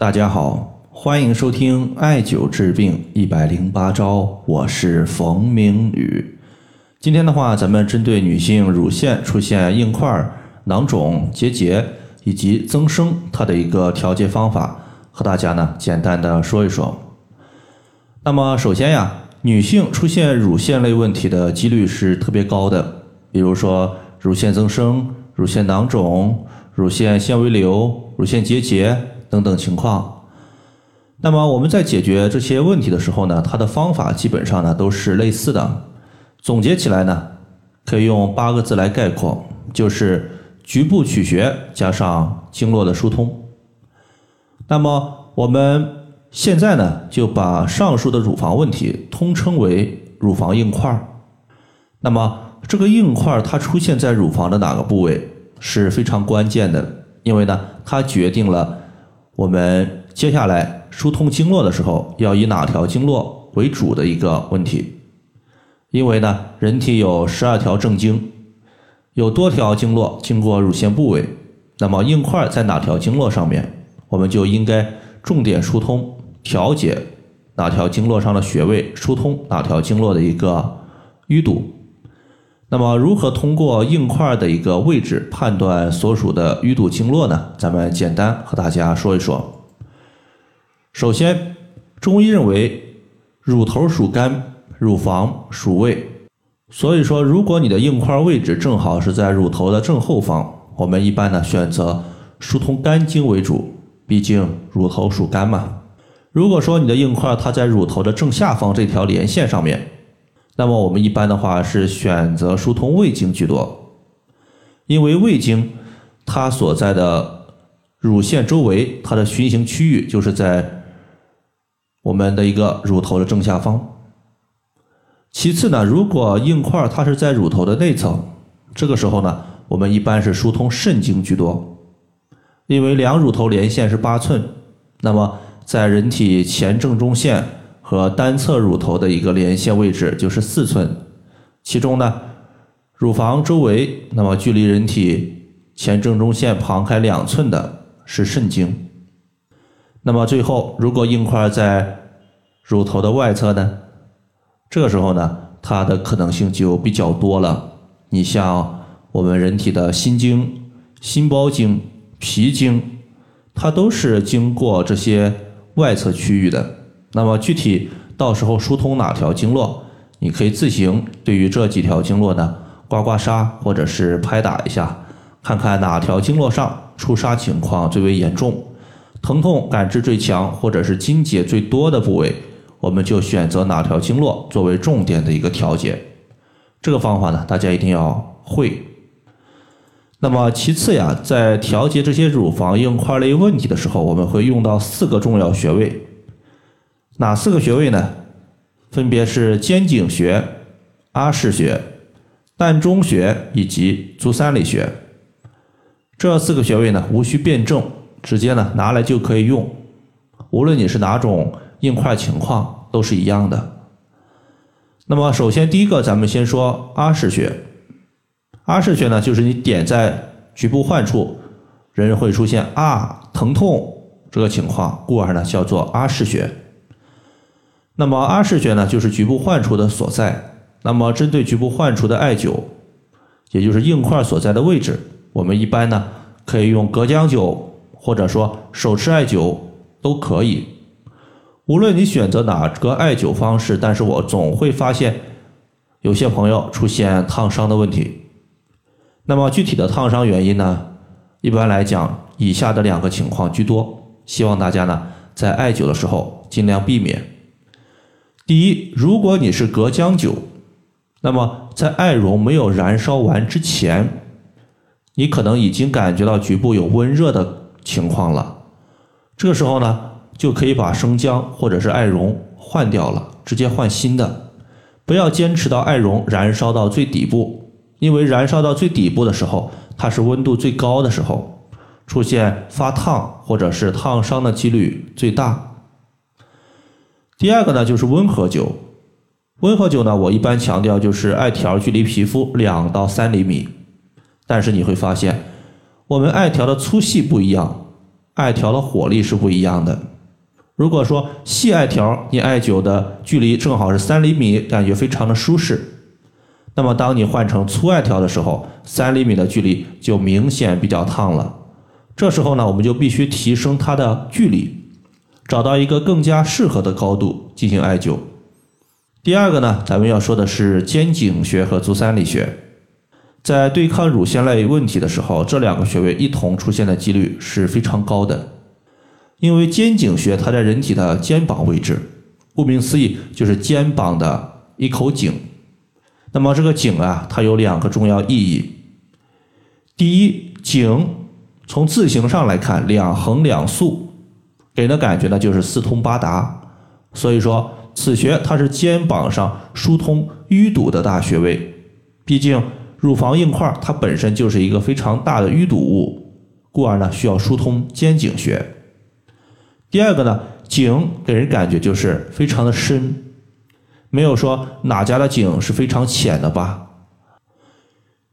大家好，欢迎收听艾灸治病一百零八招，我是冯明宇。今天的话，咱们针对女性乳腺出现硬块、囊肿、结节以及增生，它的一个调节方法，和大家呢简单的说一说。那么首先呀，女性出现乳腺类问题的几率是特别高的，比如说乳腺增生、乳腺囊肿、乳腺纤维瘤、乳腺结节。等等情况，那么我们在解决这些问题的时候呢，它的方法基本上呢都是类似的。总结起来呢，可以用八个字来概括，就是局部取穴加上经络的疏通。那么我们现在呢，就把上述的乳房问题通称为乳房硬块。那么这个硬块它出现在乳房的哪个部位是非常关键的，因为呢，它决定了。我们接下来疏通经络的时候，要以哪条经络为主的一个问题。因为呢，人体有十二条正经，有多条经络经过乳腺部位，那么硬块在哪条经络上面，我们就应该重点疏通调节哪条经络上的穴位，疏通哪条经络的一个淤堵。那么，如何通过硬块的一个位置判断所属的淤堵经络呢？咱们简单和大家说一说。首先，中医认为乳头属肝，乳房属胃，所以说，如果你的硬块位置正好是在乳头的正后方，我们一般呢选择疏通肝经为主，毕竟乳头属肝嘛。如果说你的硬块它在乳头的正下方这条连线上面。那么我们一般的话是选择疏通胃经居多，因为胃经它所在的乳腺周围，它的循行区域就是在我们的一个乳头的正下方。其次呢，如果硬块它是在乳头的内层，这个时候呢，我们一般是疏通肾经居多，因为两乳头连线是八寸，那么在人体前正中线。和单侧乳头的一个连线位置就是四寸，其中呢，乳房周围那么距离人体前正中线旁开两寸的是肾经。那么最后，如果硬块在乳头的外侧呢，这个时候呢，它的可能性就比较多了。你像我们人体的心经、心包经、脾经，它都是经过这些外侧区域的。那么具体到时候疏通哪条经络，你可以自行对于这几条经络呢刮刮痧或者是拍打一下，看看哪条经络上出痧情况最为严重，疼痛感知最强或者是筋结最多的部位，我们就选择哪条经络作为重点的一个调节。这个方法呢，大家一定要会。那么其次呀，在调节这些乳房硬块类问题的时候，我们会用到四个重要穴位。哪四个穴位呢？分别是肩井穴、阿是穴、膻中穴以及足三里穴。这四个穴位呢，无需辩证，直接呢拿来就可以用。无论你是哪种硬块情况，都是一样的。那么，首先第一个，咱们先说阿是穴。阿是穴呢，就是你点在局部患处，人会出现啊疼痛这个情况，故而呢叫做阿是穴。那么阿是穴呢，就是局部患处的所在。那么针对局部患处的艾灸，也就是硬块所在的位置，我们一般呢可以用隔姜灸，或者说手持艾灸都可以。无论你选择哪个艾灸方式，但是我总会发现有些朋友出现烫伤的问题。那么具体的烫伤原因呢，一般来讲，以下的两个情况居多，希望大家呢在艾灸的时候尽量避免。第一，如果你是隔姜灸，那么在艾绒没有燃烧完之前，你可能已经感觉到局部有温热的情况了。这个时候呢，就可以把生姜或者是艾绒换掉了，直接换新的。不要坚持到艾绒燃烧到最底部，因为燃烧到最底部的时候，它是温度最高的时候，出现发烫或者是烫伤的几率最大。第二个呢，就是温和灸。温和灸呢，我一般强调就是艾条距离皮肤两到三厘米。但是你会发现，我们艾条的粗细不一样，艾条的火力是不一样的。如果说细艾条，你艾灸的距离正好是三厘米，感觉非常的舒适。那么当你换成粗艾条的时候，三厘米的距离就明显比较烫了。这时候呢，我们就必须提升它的距离，找到一个更加适合的高度进行艾灸。第二个呢，咱们要说的是肩井穴和足三里穴，在对抗乳腺类问题的时候，这两个穴位一同出现的几率是非常高的。因为肩井穴它在人体的肩膀位置，顾名思义就是肩膀的一口井。那么这个井啊，它有两个重要意义。第一，井从字形上来看，两横两竖，给人的感觉呢就是四通八达。所以说，此穴它是肩膀上疏通淤堵的大穴位。毕竟乳房硬块它本身就是一个非常大的淤堵物，故而呢需要疏通肩颈穴。第二个呢，井给人感觉就是非常的深，没有说哪家的井是非常浅的吧，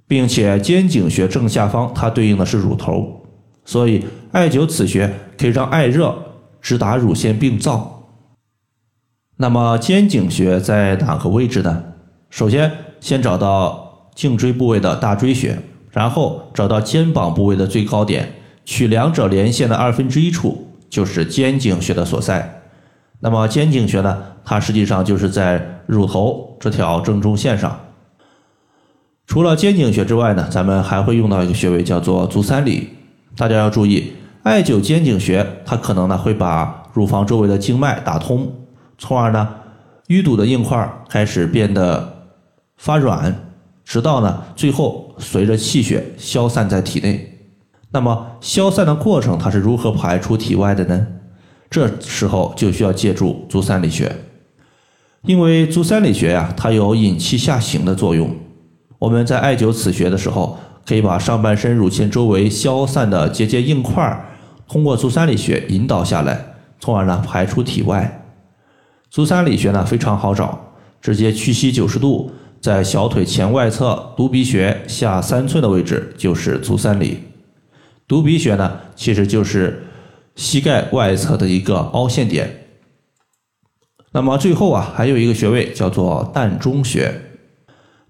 并且肩井穴正下方它对应的是乳头，所以艾灸此穴可以让艾热直达乳腺病灶。那么肩颈穴在哪个位置呢？首先先找到颈椎部位的大椎穴，然后找到肩膀部位的最高点，取两者连线的二分之一处。就是肩颈穴的所在，那么肩颈穴呢？它实际上就是在乳头这条正中线上。除了肩颈穴之外呢，咱们还会用到一个穴位，叫做足三里。大家要注意，艾灸肩颈穴，它可能呢会把乳房周围的经脉打通，从而呢淤堵的硬块开始变得发软，直到呢最后随着气血消散在体内。那么消散的过程，它是如何排出体外的呢？这时候就需要借助足三里穴，因为足三里穴呀，它有引气下行的作用。我们在艾灸此穴的时候，可以把上半身乳腺周围消散的结节硬块，通过足三里穴引导下来，从而呢排出体外。足三里穴呢非常好找，直接屈膝九十度，在小腿前外侧犊鼻穴下三寸的位置就是足三里。犊鼻穴呢，其实就是膝盖外侧的一个凹陷点。那么最后啊，还有一个穴位叫做膻中穴。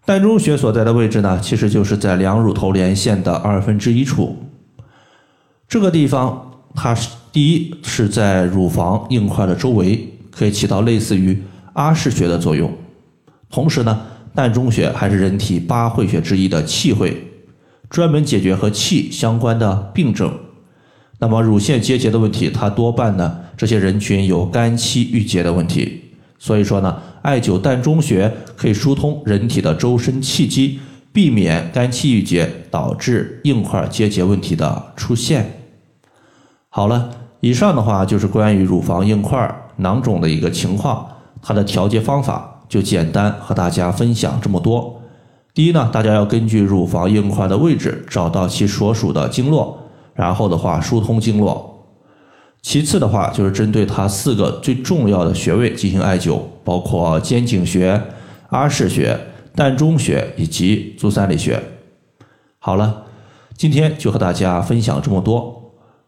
膻中穴所在的位置呢，其实就是在两乳头连线的二分之一处。这个地方，它是第一是在乳房硬块的周围，可以起到类似于阿是穴的作用。同时呢，膻中穴还是人体八会穴之一的气会。专门解决和气相关的病症，那么乳腺结节的问题，它多半呢，这些人群有肝气郁结的问题，所以说呢，艾灸膻中穴可以疏通人体的周身气机，避免肝气郁结导致硬块结节问题的出现。好了，以上的话就是关于乳房硬块囊肿的一个情况，它的调节方法就简单和大家分享这么多。第一呢，大家要根据乳房硬块的位置找到其所属的经络，然后的话疏通经络。其次的话，就是针对它四个最重要的穴位进行艾灸，包括肩颈穴、阿是穴、膻中穴以及足三里穴。好了，今天就和大家分享这么多。